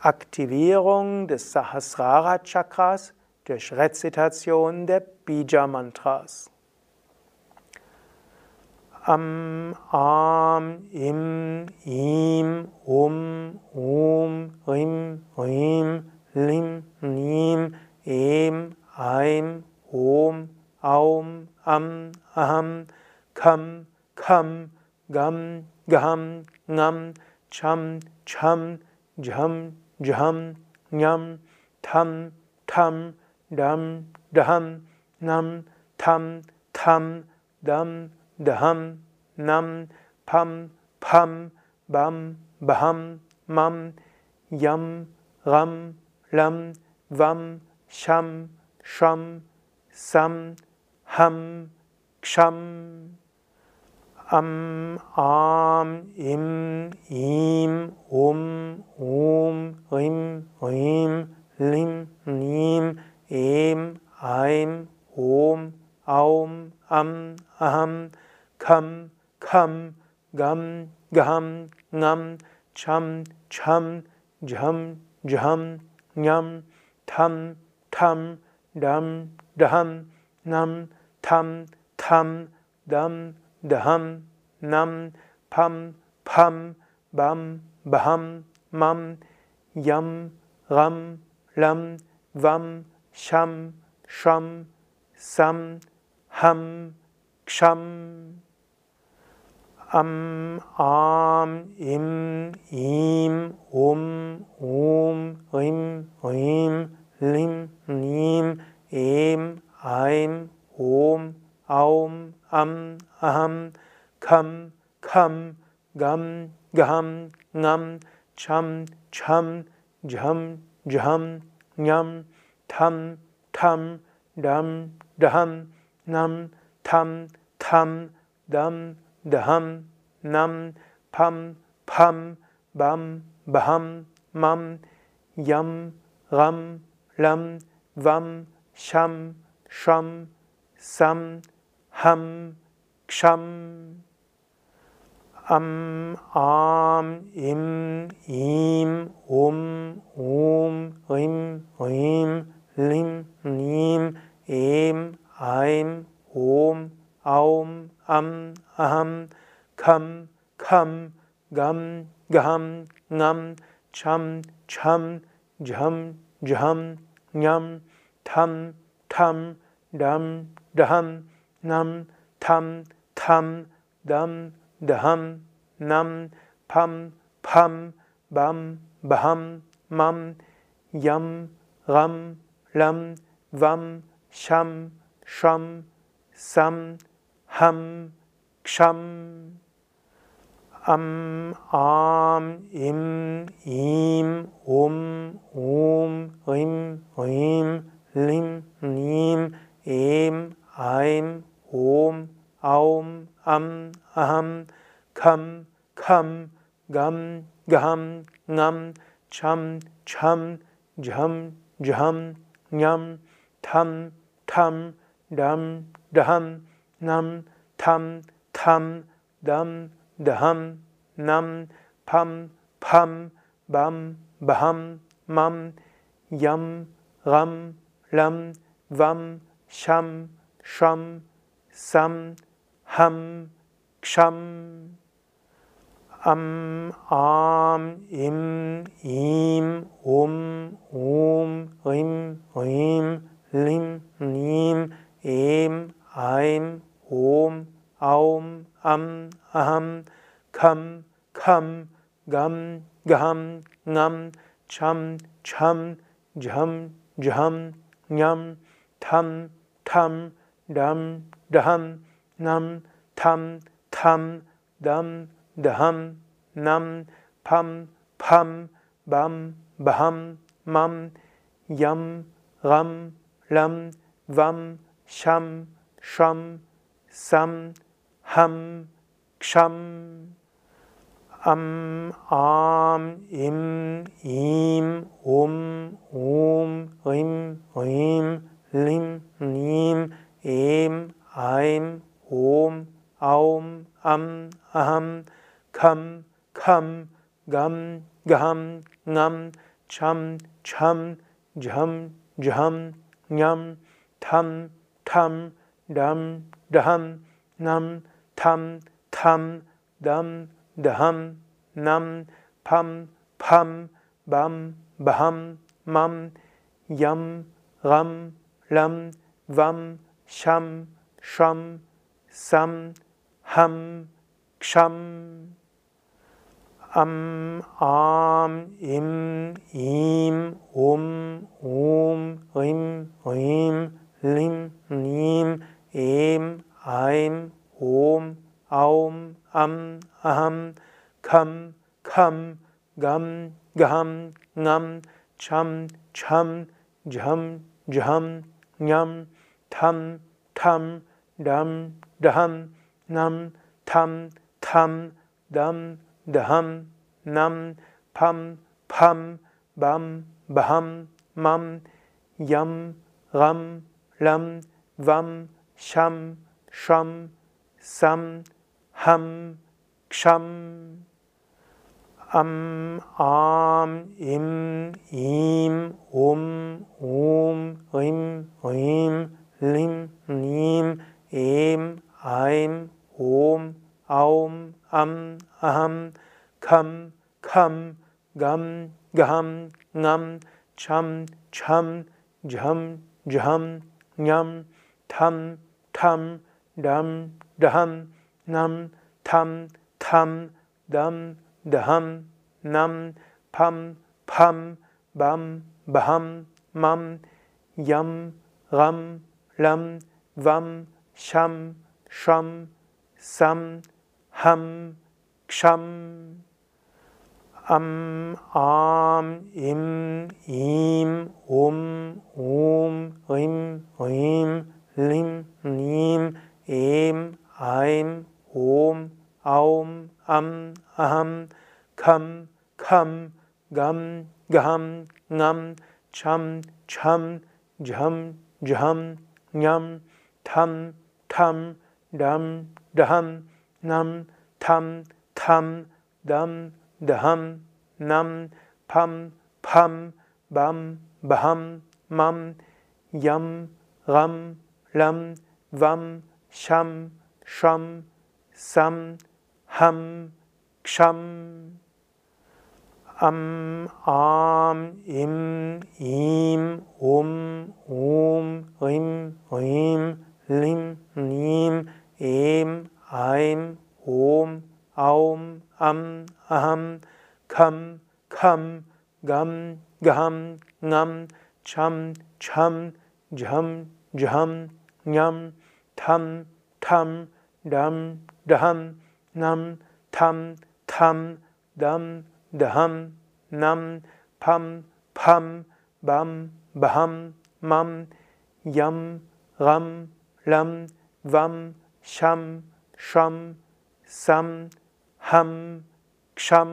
Aktivierung des Sahasrara Chakras durch Rezitation der Bija Mantras. Am, Am, Im, Im, Um, Um, Rim, Rim, Lim, Nim, Em, Eim, Om, Aum, Am, Aham, Kam, Kam, Gam, Gam, Ngam, Cham, Cham, Jham, Jham, Nyam, Tam, Tam, Dam, Daham, Nam, Tam, Tam, Dam, Daham, Nam, Pam, Pam, Bam, Baham, Mam, Yam, Ram, Lam, Vam, Sham, Sham, Sam, Ham, Ksham. Am, Am, Im, Im, Um, Um, Rim, Rim, Lim, Nim, Em, Eim, Om, Aum, Am, Aham, Kam, Kam, Gam, Gam, Ngam, Cham, Cham, Jham, Jham, Nyam, Tam, Tam, Dam, Daham, Nam, Tam, Tam, Dam, Daham, Nam, Pam, Pam, Bam, Baham, Mam, Yam, Ram, Lam, Vam, Sham, Sham, Sam, Ham, Ksham. Am, Am, Im, Im, Um, Um, Rim, Rim, Lim, Nim, Em, Eim, Om, Aum, Am, Aham, Kam, Kam, Gam, Gam, Ngam, Cham, Cham, Jham, Jham, Nyam, Tam, Tam, Dam, Daham, Nam, Tam, Tam, Dam, Daham, Nam, Pam, Pam, Bam, Baham, Mam, Yam, Ram, Lam, Vam, Sham, Sham, Sam, Ham, Ksham. Am, Am, Im, Im, Um, Um, Rim, Rim, Lim, Nim, Em, Aim, Om, Aum, Am, Aham, Kam, Kam, Gam, Gam, Ngam, Cham, Cham, Jham, Jham, Nyam, Tham, Tham, Dam, Daham, Nam, Tam, Tam, Dam, Daham, Nam, Pam, Pam, Bam, Baham, Mam, Yam, Ram, Lam, Vam, Sham, Sham, Sam, Ham, Ksham. Am, Am, Im, Im, Um, Um, Rim, Rim, Lim, Nim, Em, Eim, Om, Aum, Am, Aham, Kam, Kam, Gam, Gam, Ngam, Cham, Cham, Jham, Jham, Nyam, Tam, Tam, Dam, Daham, Nam, Tam, Tam, Dam, Daham, Nam, Pam, Pam, Bam, Baham, Mam, Yam, Ram, Lam, Vam, Sham, Sham, Sam, Ham, Ksham. Am, Am, Im, Im, Um, Um, Rim, Rim, Lim, Nim, Em, Eim, Om, Aum, Am, Aham, Kam, Kam, Gam, Gam, Ngam, Cham, Cham, Jham, Jham, Nyam, Tam, Tam, Dam, Daham, Nam, Tam, Tam, Dam, Daham, Nam, Pam, Pam, Bam, Baham, Mam, Yam, Ram, Lam, Vam, Sham, Sham, Sam, Ham, Ksham. Am, Am, Im, Im, Um, Um, Rim, Rim, Lim, Nim, Em, Eim, Om, Aum, Am, Aham, Kam, Kam, Gam, Gam, Ngam, cham, cham, jham, jham, nyam, tam, tam, dam, daham, nam, tam, tam, dam, daham, nam, pam, pam, bam, baham, mam, yam, ram, lam, vam, sham, sham, sam, ham, ksham, am, am, im, im, um, um, rim, rim, lim, nim, em, eim, om, aum, am, aham, kam, kam, gam, gam, ngam, cham, cham, jham, jham, nyam, tam, tam, dam, daham, nam, tam, tam, dam, daham, nam, pam, pam, bam, baham, mam, yam, ram, lam, vam, sham, sham, sam, ham, ksham, am, am, im, im, um, um, rim, rim, lim, ीं एं ऐं ॐ औं अं अहं खं खं गं गहं ङं छं छं झं झं ङं थं ठं डं डहं नं थं थं दं दहं नं फं फं बं बहं मं यं गं lam, vam, sham, sham, sam, ham, ksham, am, am, im, im, um, um, rim, rim, lim, nim, em, eim, om, aum, am, aham, kam, kam, gam, gam, ngam, cham, cham, jham, jham, nyam, tam, tam, dam, daham, nam, tam, tam, dam, daham, nam, pam, pam, bam, baham, mam, yam, ram, lam, vam, sham, sham, sam, ham, ksham, am, am, im, im, um, um, rim, lim, nim, em, eim, om, aum, am, aham, kam, kam, gam, gam, ngam, cham, cham, jham, jham, nyam, tam, tam, dam, daham, nam, tam, tam, dam, daham, nam, pam, pam, bam, baham, mam, yam, ram, lam, vam, sham, sham, sam, ham, ksham,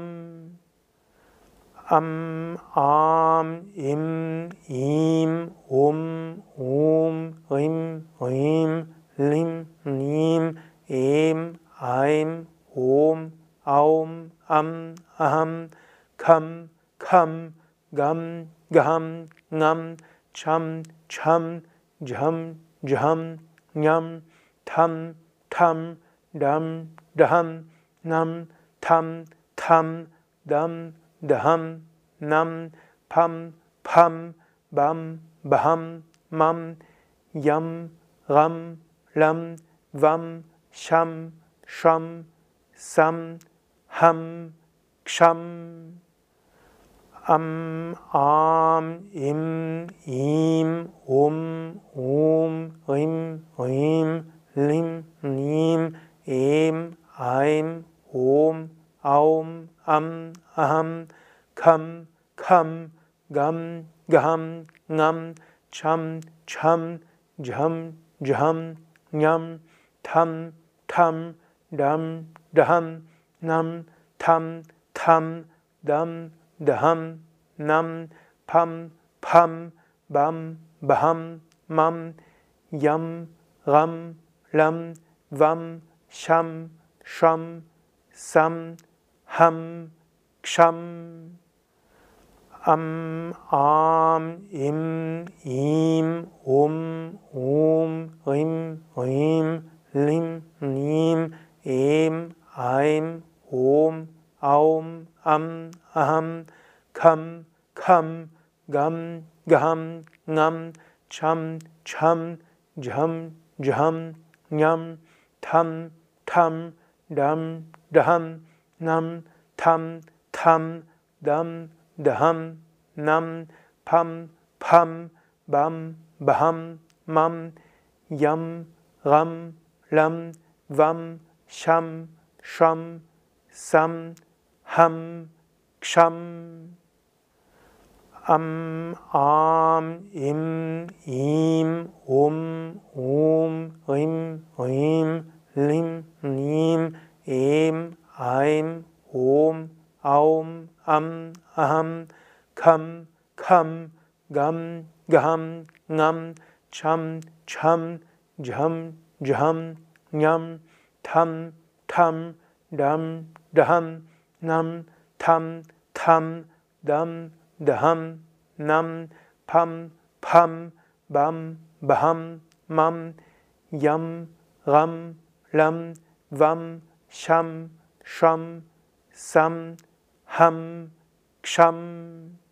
am, am, im, im, um, um, rim, rim, lim, nim, em, eim, om, aum, am, aham, kam, kam, gam, gam, ngam, cham, cham, jham, jham, nyam, tam, tam, dam, daham, nam, tam, tam, dam, daham, nam, pam, pam, bam, baham, mam, yam, ram, lam, vam, sham, sham, sam, ham, ksham, am, am, im, im, um, um, kam, gam, gam, ngam, cham, cham, jham, jham, nyam, tam, tam, dam, daham, nam, tam, tam, dam, daham, nam, pam, pam, bam, baham, mam, yam, ram, lam, vam, sham, sham, sam, ham, ksham, am, am, im, im, um, um, rim, rim, lim, nim, em, eim, om, aum, am, aham, kam, kam, gam, gam, ngam, cham, cham, jham, jham, nyam, tam, tam, dam, daham, nam, tam, tam, dam, daham, nam, pam, pam, bam, baham, mam, yam, ram, lam, vam, sham, sham, sam, ham, ksham, am, am, im, खं गं गहं ङं छं छं झं झं ञं थं ठं डं डहं नं थं थं दं दहं नं फं फं बं बहं मं यं गं लं वं शं षं सं हं क्षम्।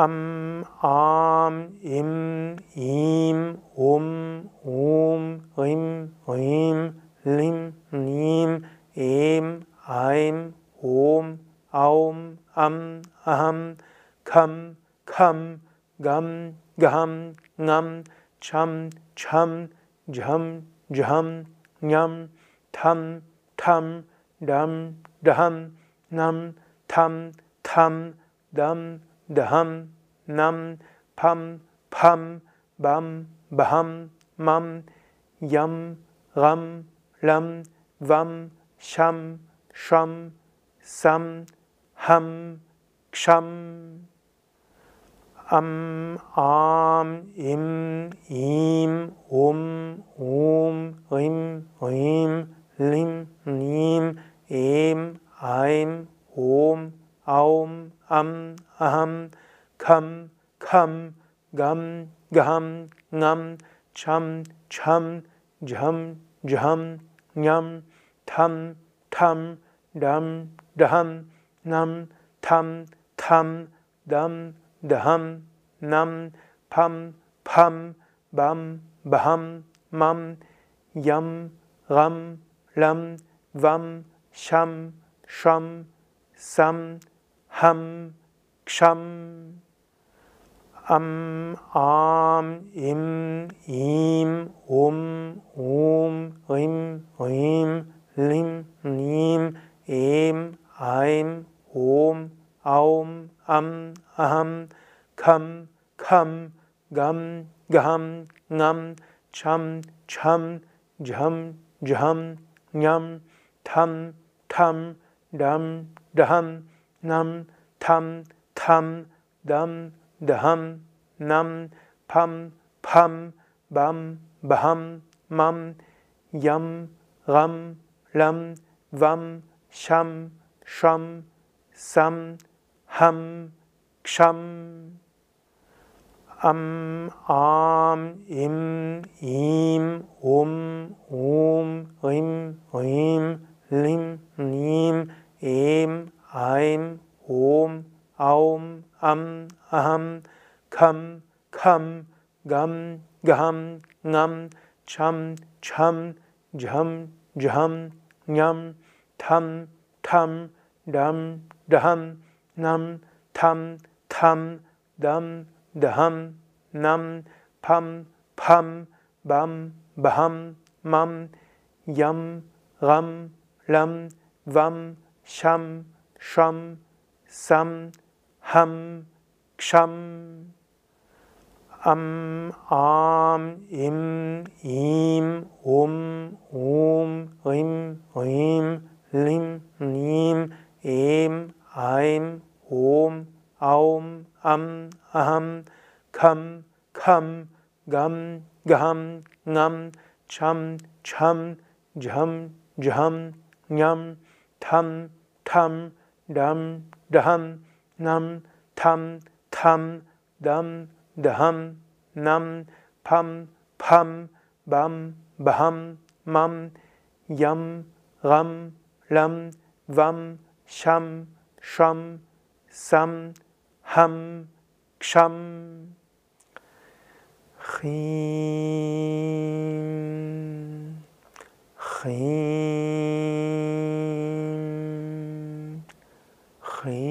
Am, am, im, im, um, um, rim, rim, lim, nim, em, eim, om, aum, am, aham, kam, kam, gam, gam, ngam, cham, cham, jham, jham, nyam, tam, tam, dam, daham, nam, tam, tam, dam, daham, nam, pam, pam, bam, baham, mam, yam, ram, lam, vam, sham, sham, sam, ham, ksham, am, am, im, im, um, um, rim, rim, lim, nim, em, eim, om, aum, am, aham, kam, kam, gam, gam, ngam, cham, cham, jham, jham, nyam, tam, tam, dam, daham, nam, tam, tam, dam, daham, nam, pam, pam, bam, baham, mam, yam, ram, lam, vam, sham, sham, sam, ham, ksham, am, am, im, im, um, um, rim, rim, lim, nim, em, eim, om, aum, am, aham, kam, kam, gam, gam, ngam, cham, cham, jham, jham, nyam, tam, tam, dam, daham, nam, tam, tam, dam, daham, nam, pam, pam, bam, baham, mam, yam, ram, lam, vam, sham, sham, sam, ham, ksham, am, am, im, im, um, um, rim, rim, lim, nim, em, eim, om, aum, am, aham, kam, kam, gam, gam, ngam, cham, cham, jham, jham, nyam, tam, tam, dam, daham, nam, tam, tam, dam, daham, nam, pam, pam, bam, baham, mam, yam, ram, lam, vam, sham, sham, sam, ham, ksham, am, am, im, im, um, um, rim, rim, lim, nim, em, eim, om, aum, am, aham, kam, kam, gam, gam, ngam, cham, cham, jham, jham, nyam, tam, tam, dam, daham, nam, Tam, Tam, Dam, Daham, Nam, Pam, Pam, Bam, Baham, Mam, Yam, Ram, Lam, Vam, Sham, Sham, Sam, Ham, Ksham. Chim, Chim, Chim.